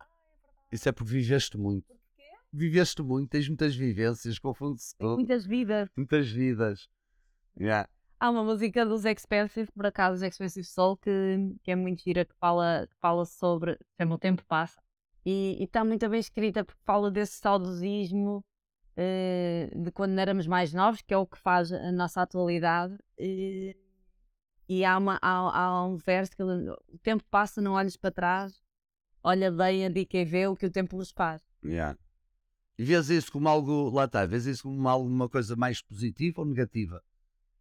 Isso é porque viveste muito. Viveste muito, tens muitas vivências, confunde-se tudo. muitas vidas. Muitas vidas. Yeah. Há uma música dos Expensive, por acaso, os Expensive Soul, que, que é muito gira, que fala, que fala sobre. Chama O Tempo Passa. E está muito bem escrita, porque fala desse saudosismo de quando éramos mais novos, que é o que faz a nossa atualidade. E, e há, uma, há, há um verso que o tempo passa, não olhes para trás, olha bem a de quem vê o que o tempo nos faz. Yeah. E vês isso como algo, lá está, vês isso como alguma coisa mais positiva ou negativa?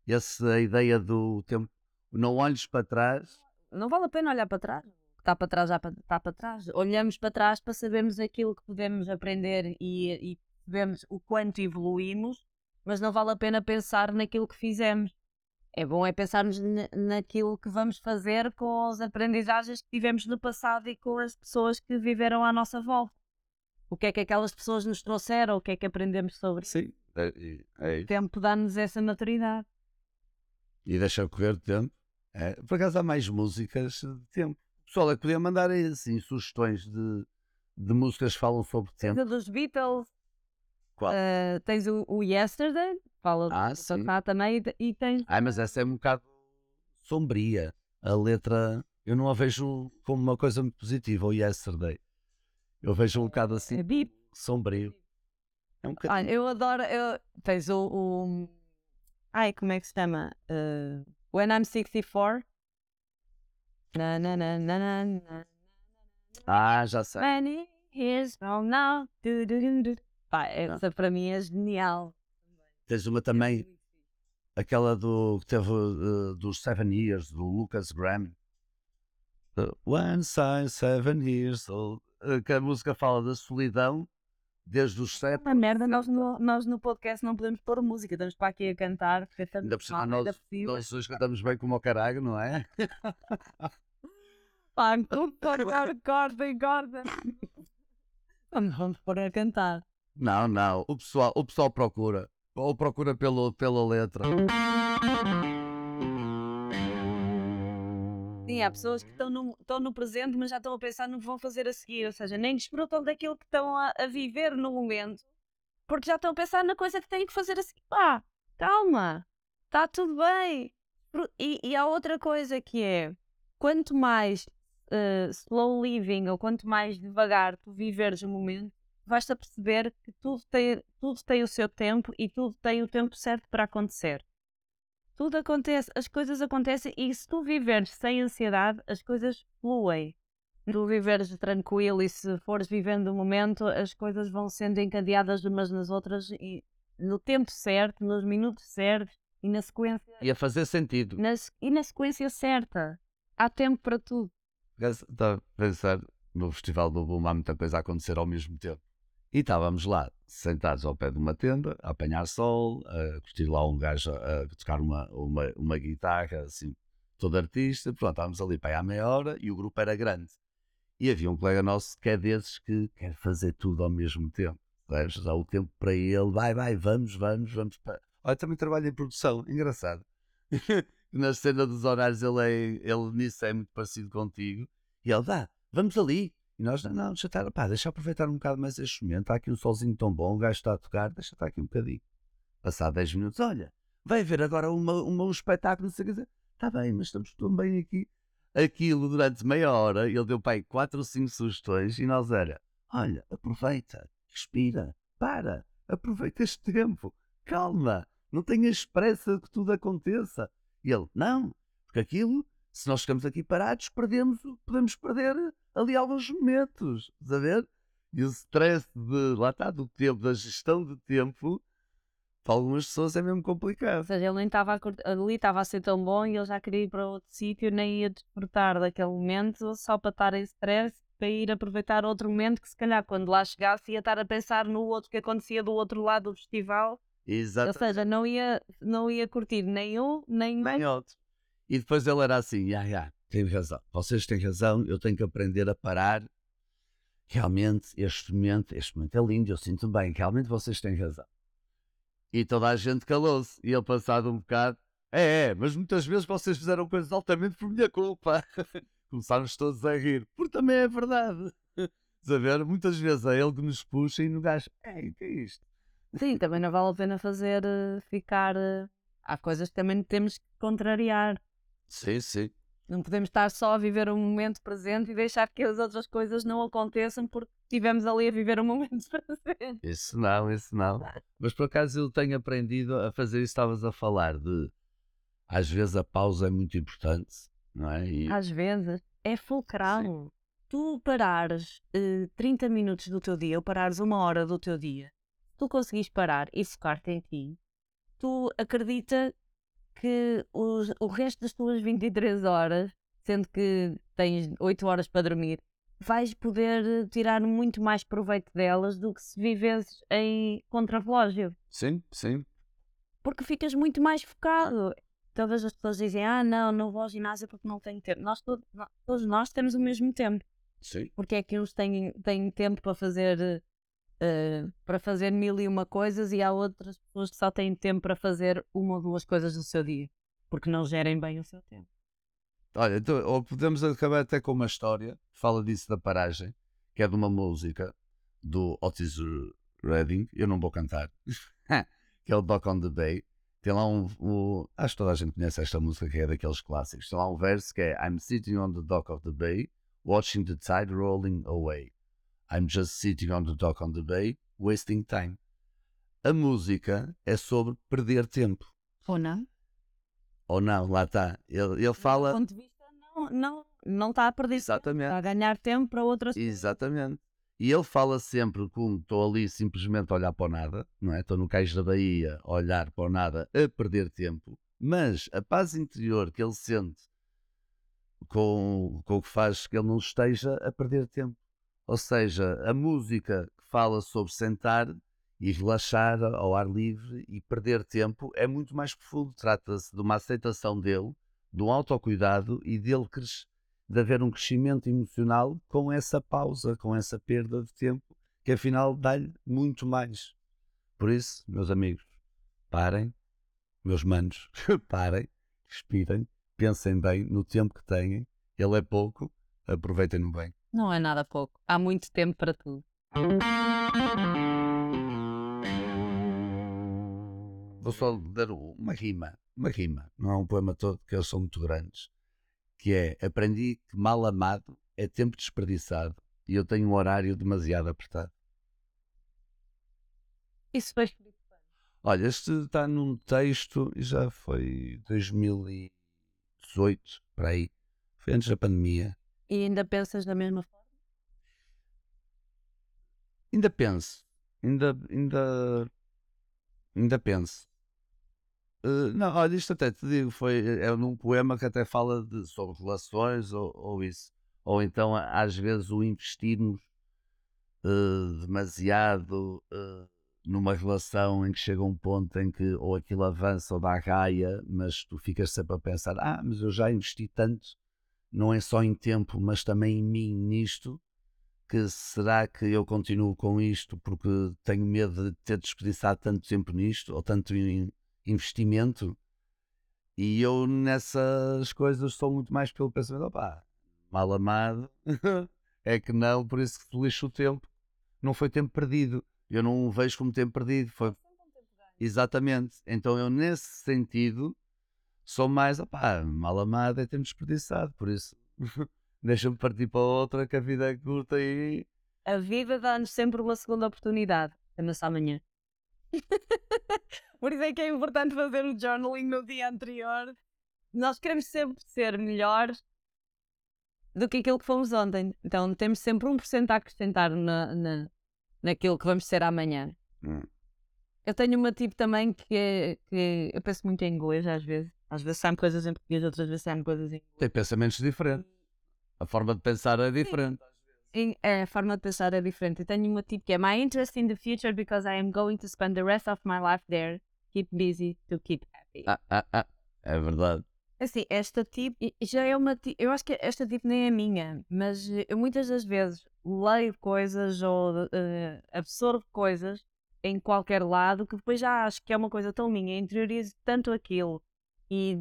Essa ideia do tempo, não olhes para trás. Não vale a pena olhar para trás. O que está para trás já está para trás. Olhamos para trás para sabermos aquilo que podemos aprender e, e sabemos o quanto evoluímos, mas não vale a pena pensar naquilo que fizemos. É bom é pensarmos na- naquilo que vamos fazer com as aprendizagens que tivemos no passado e com as pessoas que viveram à nossa volta. O que é que aquelas pessoas nos trouxeram, o que é que aprendemos sobre isso. Sim. É, é, é O isso. tempo dá-nos essa maturidade. E deixa correr o tempo. É. Por acaso há mais músicas de tempo. Pessoal, é que podia mandar assim sugestões de, de músicas que falam sobre tempo. dos Beatles, Qual? eh, tens o, o Yesterday, fala Ah, do sim. também, e, te- tens Ai, mas essa é um bocado sombria. A letra, eu não a vejo como uma coisa muito positiva, o Yesterday. Eu vejo um bocado assim, Beep. sombrio. É um bocadinho. eu adoro. Eu, tens o, o- Ai, como é que se chama? Eh, When I'm 64. Na, na, na, na, na, na. Ah, já sei. Many years from now. Du, du, du. Pá, essa para mim é genial. Tens uma também, aquela do que teve eh, dos Seven Years, do Lucas Graham. The Once I'm Seven Years Old. eh, Que a música fala da solidão desde os sete. Uma merda, nós no, nós no podcast não podemos pôr música, estamos para aqui a cantar. Ainda por cima, nós, nós hoje cantamos bem como o caralho, não é? Pá, corta, corta, corta. Vamos, vamos pôr a cantar. Não, não. O pessoal, o pessoal procura. Ou procura pelo, pela letra. Sim, há pessoas que estão no, estão no presente, mas já estão a pensar no que vão fazer a seguir. Ou seja, nem desfrutam daquilo que estão a, a viver no momento, porque já estão a pensar na coisa que têm que fazer a seguir. Pá, calma, está tudo bem. E, e há outra coisa que é: quanto mais eh, slow living ou quanto mais devagar tu viveres o momento, vais-te a perceber que tudo tem, tudo tem o seu tempo e tudo tem o tempo certo para acontecer. Tudo acontece, as coisas acontecem e se tu viveres sem ansiedade, as coisas fluem. Se tu viveres tranquilo e se fores vivendo o momento, as coisas vão sendo encadeadas umas nas outras e no tempo certo, nos minutos certos e na sequência, E a fazer sentido. na se- e na sequência certa. Há tempo para tudo. Estava a pensar no Festival do Boom há muita coisa a acontecer ao mesmo tempo. E estávamos lá, sentados ao pé de uma tenda, a apanhar sol, a curtir lá um gajo a, tocar uma, uma, uma guitarra, assim, todo artista. Pronto, estávamos ali para aí há meia hora e o grupo era grande. E havia um colega nosso que é desses que quer fazer tudo ao mesmo tempo. Sabes? Dá o tempo para ele, vai, vai, vamos, vamos, vamos. Para... Olha, também trabalha em produção, engraçado. Na cena dos horários, ele, é, ele nisso é muito parecido contigo. E ele, vá, vamos ali. E nós, não, não, deixa estar, pá, deixa aproveitar um bocado mais este momento. Está aqui um solzinho tão bom, o gajo está a tocar, deixa estar aqui um bocadinho. Passar 10 minutos, olha, vai ver agora uma, uma, um espetáculo, não sei o que. Está bem, mas estamos tão bem aqui. Aquilo durante meia hora, ele deu aí 4 ou 5 sugestões e nós era, olha, aproveita, respira, para, aproveita este tempo, calma, não tenhas pressa que tudo aconteça. E ele, não, porque aquilo, se nós ficamos aqui parados, perdemos, podemos perder ali alguns momentos, estás a ver? E o stress de, lá está, do tempo, da gestão de tempo, para algumas pessoas é mesmo Ou complicado. seja, ele nem estava a curtir- ali, estava a ser tão bom e ele já queria ir para outro sítio, nem ia desfrutar daquele momento só para estar em stress, para ir aproveitar outro momento que se calhar quando lá chegasse ia estar a pensar no outro que acontecia do outro lado do festival. Ou Exato. seja, não ia, não ia curtir nem um, nem Nem outro. E depois ele era assim, ya, ya, tem razão, vocês têm razão, eu tenho que aprender a parar. Realmente, este momento, este momento é lindo, eu sinto bem, realmente vocês têm razão. E toda a gente calou-se. E ele passado um bocado, é, é, mas muitas vezes vocês fizeram coisas altamente por minha culpa. Começámos todos a rir, porque também é verdade. Ver? Muitas vezes é ele que nos puxa e no gajo, o que é isto? Sim, também não vale a pena fazer eh, ficar. eh, Há coisas que também temos que contrariar. Sim, sim. Não podemos estar só a viver um momento presente e deixar que as outras coisas não aconteçam porque estivemos ali a viver um momento presente. Isso não, isso não. Mas por acaso eu tenho aprendido a fazer isso, estavas a falar de às vezes a pausa é muito importante, não é? E, Às vezes é fulcral. Tu parares eh, 30 minutos do teu dia ou parares uma hora do teu dia, tu conseguis parar e focar-te em ti, tu acredita que os- o resto das tuas 23 horas, sendo que tens 8 horas para dormir, vais poder tirar muito mais proveito delas do que se vivesses em contrarrelógio sim, sim. porque ficas muito mais focado. Todas as pessoas dizem, ah, não, não vou ao ginásio porque não tenho tempo. Nós, todo- nó- todos nós temos o mesmo tempo. Sim. Porque é que uns têm, têm tempo para fazer, eh, para fazer mil e uma coisas e há outras pessoas que só têm tempo para fazer uma ou duas coisas no seu dia. Porque não gerem bem o seu tempo. Olha, então, ou podemos acabar até com uma história, fala disso da paragem, que é de uma música do Otis Redding, eu não vou cantar, que é o Dock on the Bay. Tem lá um, um- Acho que toda a gente conhece esta música, que é daqueles clássicos. Tem lá um verso que é I'm sitting on the dock of the bay, watching the tide rolling away. I'm just sitting on the dock on the bay, wasting time. A música é sobre perder tempo. Ou não? Ou não, lá está. Ele, ele fala. Do ponto de vista, não, não, não está a perder tempo. Exatamente. Está a ganhar tempo para outras coisas. Exatamente. E ele fala sempre como estou ali simplesmente a olhar para o nada, não é? Estou no cais da Bahia a olhar para o nada, a perder tempo, mas a paz interior que ele sente com, com o que faz que ele não esteja a perder tempo. Ou seja, a música que fala sobre sentar e relaxar ao ar livre e perder tempo é muito mais profundo. Trata-se de uma aceitação dele, de um autocuidado e dele crescer de haver um crescimento emocional com essa pausa, com essa perda de tempo, que afinal dá-lhe muito mais. Por isso, meus amigos, parem, meus manos, parem, respirem, pensem bem no tempo que têm, ele é pouco, aproveitem-no bem. Não é nada pouco. Há muito tempo para tudo. Vou só dar uma rima, uma rima, não é um poema todo, porque eles são muito grandes, que é, aprendi que mal amado é tempo desperdiçado e eu tenho um horário demasiado apertado. Isso foi escrito. Olha, este está num texto e já foi 2018, para aí. Foi antes da pandemia. E ainda pensas da mesma forma? Ainda penso. Ainda, ainda, ainda penso. Eh, não, olha, isto até te digo, foi, é num poema que até fala de, sobre relações ou, ou isso. Ou então, às vezes, o investirmos eh, demasiado eh, numa relação em que chega um ponto em que ou aquilo avança ou dá raia, mas tu ficas sempre a pensar: ah, mas eu já investi tanto, não é só em tempo, mas também em mim, nisto, que será que eu continuo com isto porque tenho medo de ter desperdiçado tanto tempo nisto ou tanto in- investimento? E eu nessas coisas sou muito mais pelo pensamento: opá, mal amado, é que não, por isso que se lixa o tempo. Não foi tempo perdido. Eu não o vejo como tempo perdido. Foi... Exatamente. Então eu, nesse sentido, sou mais, opá, mal amado é tempo desperdiçado. Por isso, deixa-me partir para outra, que a vida é curta e. A vida dá-nos sempre uma segunda oportunidade. Chama-se amanhã. Por isso é que é importante fazer o journaling no dia anterior. Nós queremos sempre ser melhores do que aquilo que fomos ontem. Então temos sempre 1% a acrescentar na, na, naquilo que vamos ser amanhã. Hum. Eu tenho uma tipo também que, é, que eu penso muito em inglês às vezes. Às vezes saem coisas em português, outras vezes saem coisas em inglês. Tem pensamentos diferentes. A forma de pensar é diferente. Sim, é, a forma de pensar é diferente. Eu tenho uma tipo que é My interest in the future because I am going to spend the rest of my life there. Keep busy to keep happy. Ah, ah, ah. É verdade. Assim, esta tipo já é uma tipo. Eu acho que esta tipo nem é minha, mas eu muitas das vezes leio coisas ou eh, absorvo coisas em qualquer lado que depois já acho que é uma coisa tão minha, interiorizo tanto aquilo e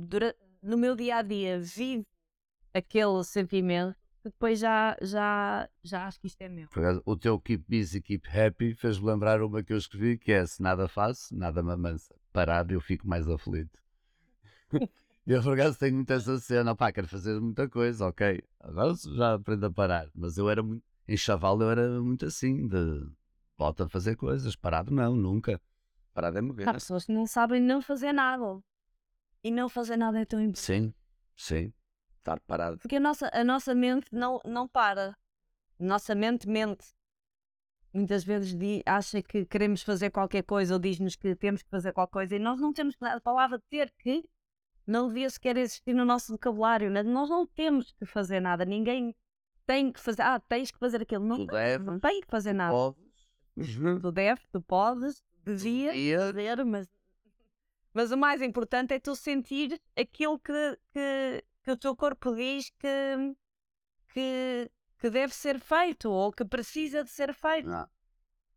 no meu dia a dia vivo aquele sentimento que depois já, já, já acho que isto é meu. O teu Keep Busy, Keep Happy fez-me lembrar uma que eu escrevi que é se nada faço, nada me amansa. Parado eu fico mais aflito. eu por acaso tenho muito essa cena, pá, quero fazer muita coisa, ok. Agora já aprendo a parar. Mas eu era muito, em chaval eu era muito assim, de volta a fazer coisas, parado não, nunca. Parado é morrer. Há pessoas que não sabem não fazer nada. E não fazer nada é tão importante. Sim, sim. Estar parado. Porque a nossa, a nossa mente não, não para. Nossa mente mente. Muitas vezes acha que queremos fazer qualquer coisa ou diz-nos que temos que fazer qualquer coisa e nós não temos que- a palavra ter que não devia sequer existir no nosso vocabulário. né? Nós não temos que fazer nada. Ninguém tem que fazer. Ah, tens que fazer aquilo. Não, deves, não tem que fazer nada. Podes. Tu deves, tu podes, devia Devia. fazer, mas, mas o mais importante é tu sentir aquilo que, que, que o teu corpo diz que, que, que deve ser feito ou que precisa de ser feito. Não.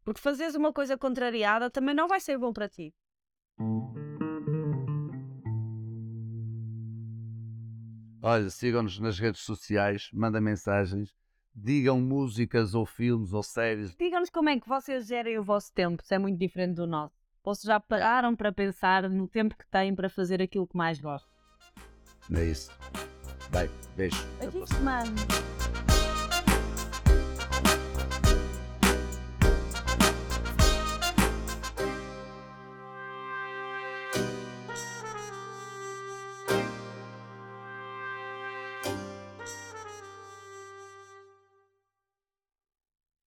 Porque fazeres uma coisa contrariada também não vai ser bom para ti. Olha, sigam-nos nas redes sociais, mandem mensagens, digam músicas ou filmes ou séries. Digam-nos como é que vocês gerem o vosso tempo, se é muito diferente do nosso. Ou se já pararam para pensar no tempo que têm para fazer aquilo que mais gostam. É isso. Bem, beijo. Beijinhos, mano.